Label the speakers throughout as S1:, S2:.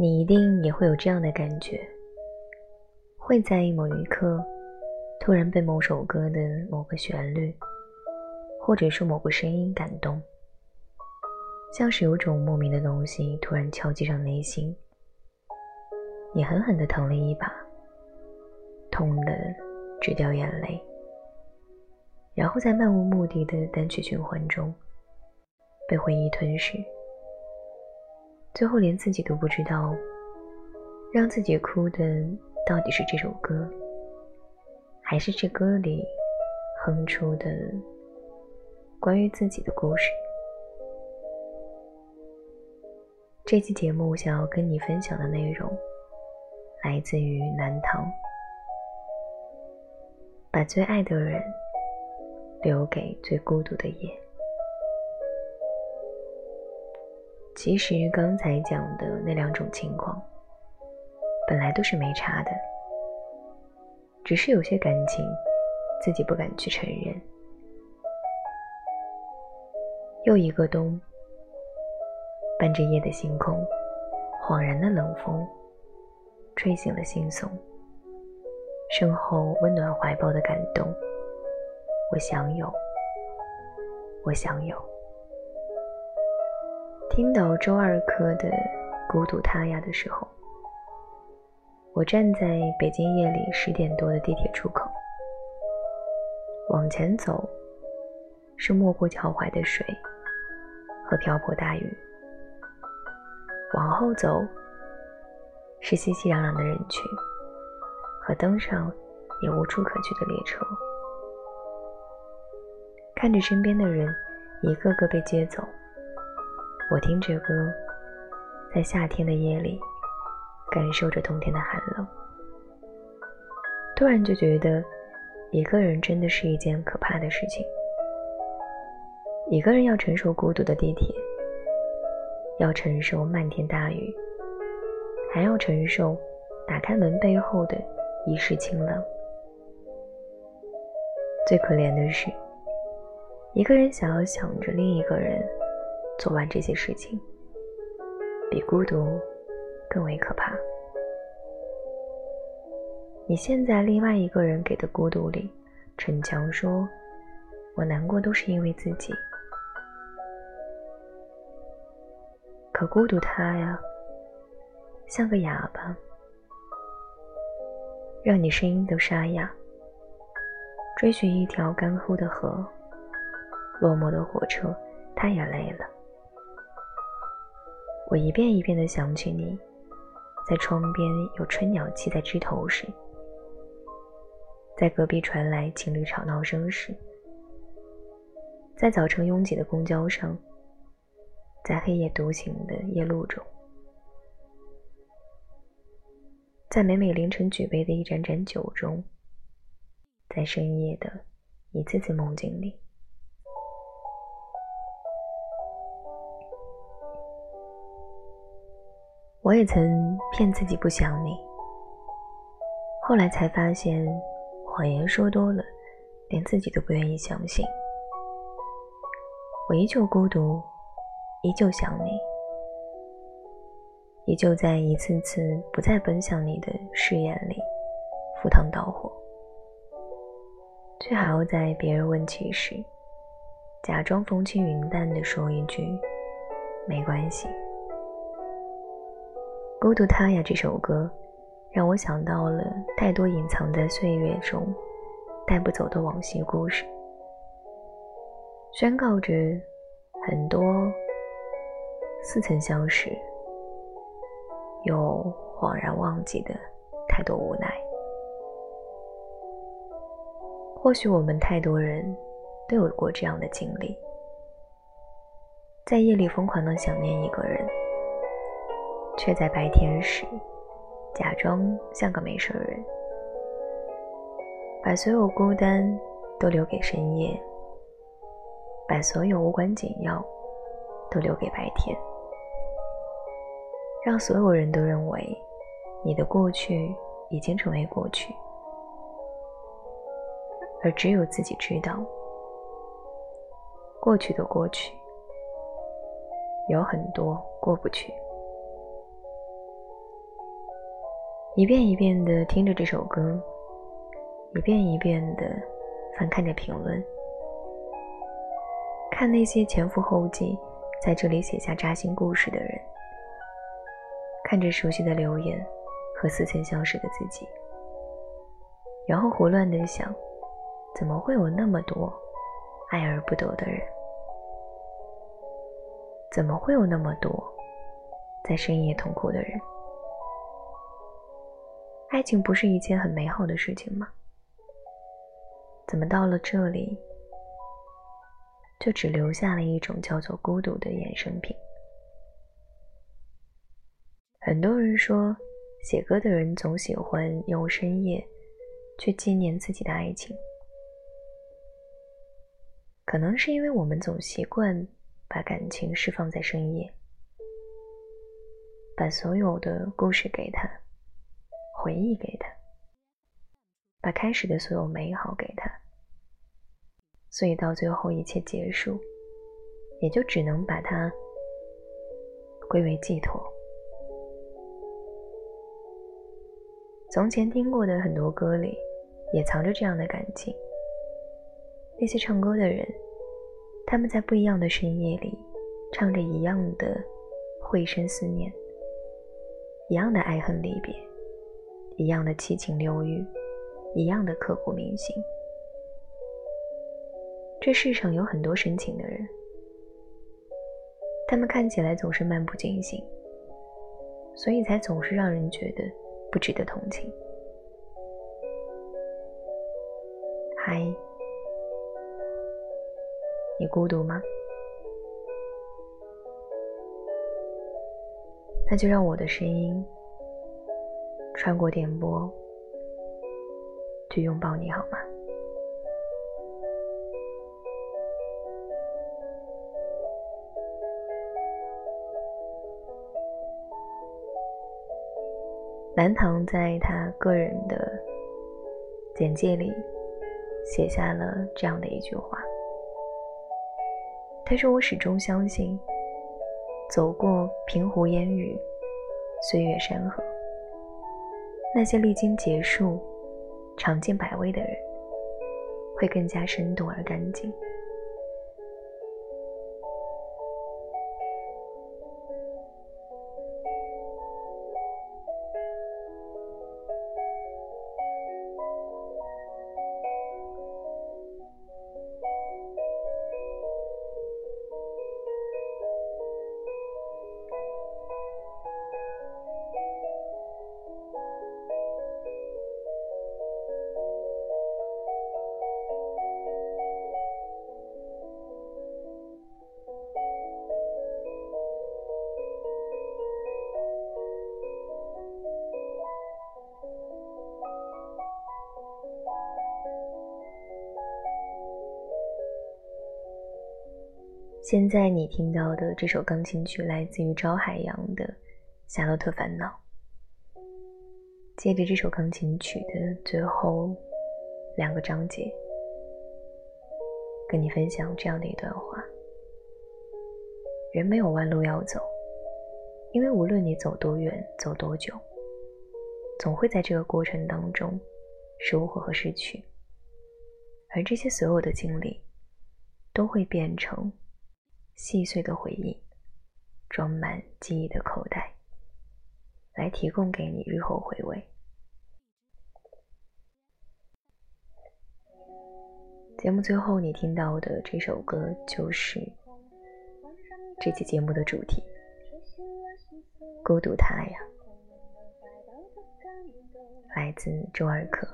S1: 你一定也会有这样的感觉，会在意某一刻突然被某首歌的某个旋律，或者是某个声音感动，像是有种莫名的东西突然敲击上内心，你狠狠地疼了一把，痛得直掉眼泪，然后在漫无目的的单曲循环中被回忆吞噬。最后连自己都不知道，让自己哭的到底是这首歌，还是这歌里哼出的关于自己的故事。这期节目想要跟你分享的内容，来自于南唐，把最爱的人留给最孤独的夜。其实刚才讲的那两种情况，本来都是没差的，只是有些感情自己不敢去承认。又一个冬，伴着夜的星空，恍然的冷风，吹醒了心松，身后温暖怀抱的感动，我想有，我想有。听到周二珂的《孤独他呀》的时候，我站在北京夜里十点多的地铁出口，往前走是没过脚踝的水和瓢泼大雨，往后走是熙熙攘攘的人群和登上也无处可去的列车，看着身边的人一个个被接走。我听着歌，在夏天的夜里，感受着冬天的寒冷。突然就觉得，一个人真的是一件可怕的事情。一个人要承受孤独的地铁，要承受漫天大雨，还要承受打开门背后的一世清冷。最可怜的是，一个人想要想着另一个人。做完这些事情，比孤独更为可怕。你陷在另外一个人给的孤独里，逞强说：“我难过都是因为自己。”可孤独他呀，像个哑巴，让你声音都沙哑。追寻一条干枯的河，落寞的火车，他也累了。我一遍一遍的想起你，在窗边有春鸟栖在枝头时，在隔壁传来情侣吵闹声时，在早晨拥挤的公交上，在黑夜独行的夜路中，在每每凌晨举杯的一盏盏酒中，在深夜的一次次梦境里。我也曾骗自己不想你，后来才发现，谎言说多了，连自己都不愿意相信。我依旧孤独，依旧想你，依旧在一次次不再奔向你的誓言里赴汤蹈火，却还要在别人问起时，假装风轻云淡地说一句：“没关系。”孤独他呀，这首歌让我想到了太多隐藏在岁月中带不走的往昔故事，宣告着很多似曾相识又恍然忘记的太多无奈。或许我们太多人都有过这样的经历，在夜里疯狂的想念一个人。却在白天时假装像个没事人，把所有孤单都留给深夜，把所有无关紧要都留给白天，让所有人都认为你的过去已经成为过去，而只有自己知道，过去的过去有很多过不去。一遍一遍的听着这首歌，一遍一遍的翻看着评论，看那些前赴后继在这里写下扎心故事的人，看着熟悉的留言。和似曾相识的自己，然后胡乱的想：怎么会有那么多爱而不得的人？怎么会有那么多在深夜痛哭的人？爱情不是一件很美好的事情吗？怎么到了这里，就只留下了一种叫做孤独的衍生品？很多人说。写歌的人总喜欢用深夜去纪念自己的爱情，可能是因为我们总习惯把感情释放在深夜，把所有的故事给他，回忆给他，把开始的所有美好给他，所以到最后一切结束，也就只能把它归为寄托。从前听过的很多歌里，也藏着这样的感情。那些唱歌的人，他们在不一样的深夜里，唱着一样的会声思念，一样的爱恨离别，一样的七情六欲，一样的刻骨铭心。这世上有很多深情的人，他们看起来总是漫不经心，所以才总是让人觉得。不值得同情。嗨，你孤独吗？那就让我的声音穿过电波，去拥抱你好吗？南唐在他个人的简介里写下了这样的一句话：“他说，我始终相信，走过平湖烟雨、岁月山河，那些历经劫数、尝尽百味的人，会更加生动而干净。”现在你听到的这首钢琴曲来自于朝海洋的《夏洛特烦恼》。借着这首钢琴曲的最后两个章节，跟你分享这样的一段话：人没有弯路要走，因为无论你走多远、走多久，总会在这个过程当中收获和失去，而这些所有的经历都会变成。细碎的回忆，装满记忆的口袋，来提供给你日后回味。节目最后你听到的这首歌，就是这期节目的主题《孤独他呀》，来自周二可。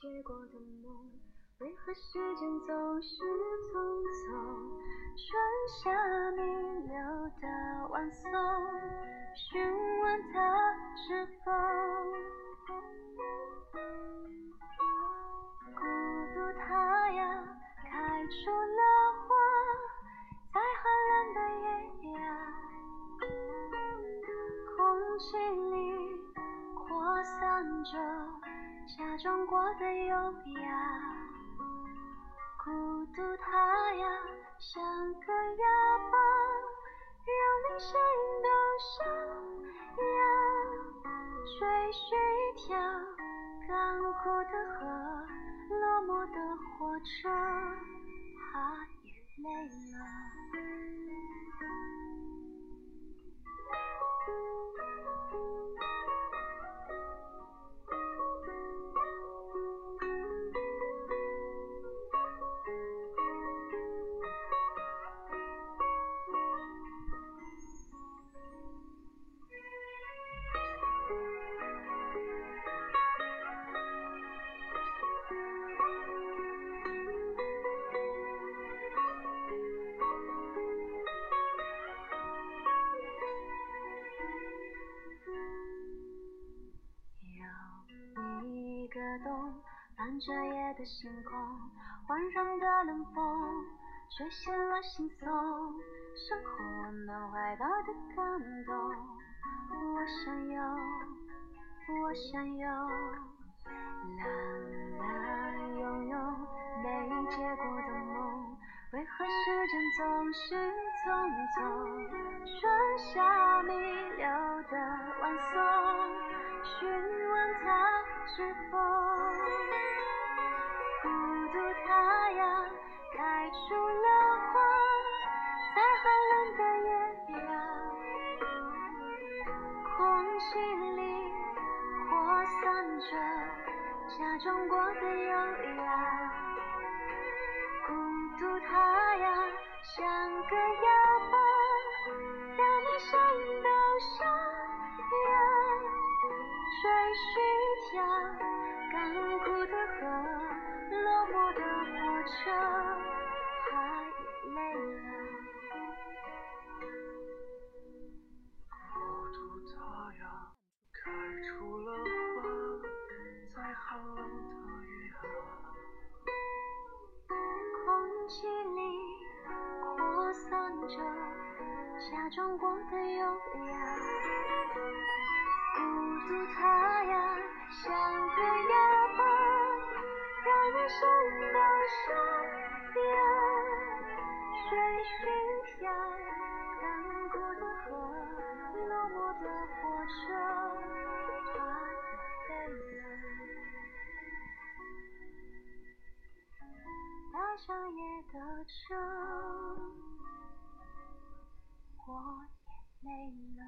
S1: 结过的梦，为何时间总是匆匆？春夏弥留的晚松，询问他是否孤独
S2: 它呀像个哑巴，让你声音都沙哑。追寻一条干枯的河，落寞的火车，它也累了。伴着夜的星空，环绕的冷风，吹醒了心松，生活温暖怀抱的感动。我想有，我想有，啦啦拥有没结果的梦，为何时间总是匆匆？春夏弥留的晚松，寻是否孤独。它呀，开出了花，在寒冷的夜呀，空气里扩散着假装过的优雅。孤独它呀，像个的河。落寞的火车，它也累了。
S3: 孤独它呀，开出了花，在寒冷的月啊。
S2: 空气里扩散着假装过的优雅。孤独它呀，像个哑上夜的车，我也累了。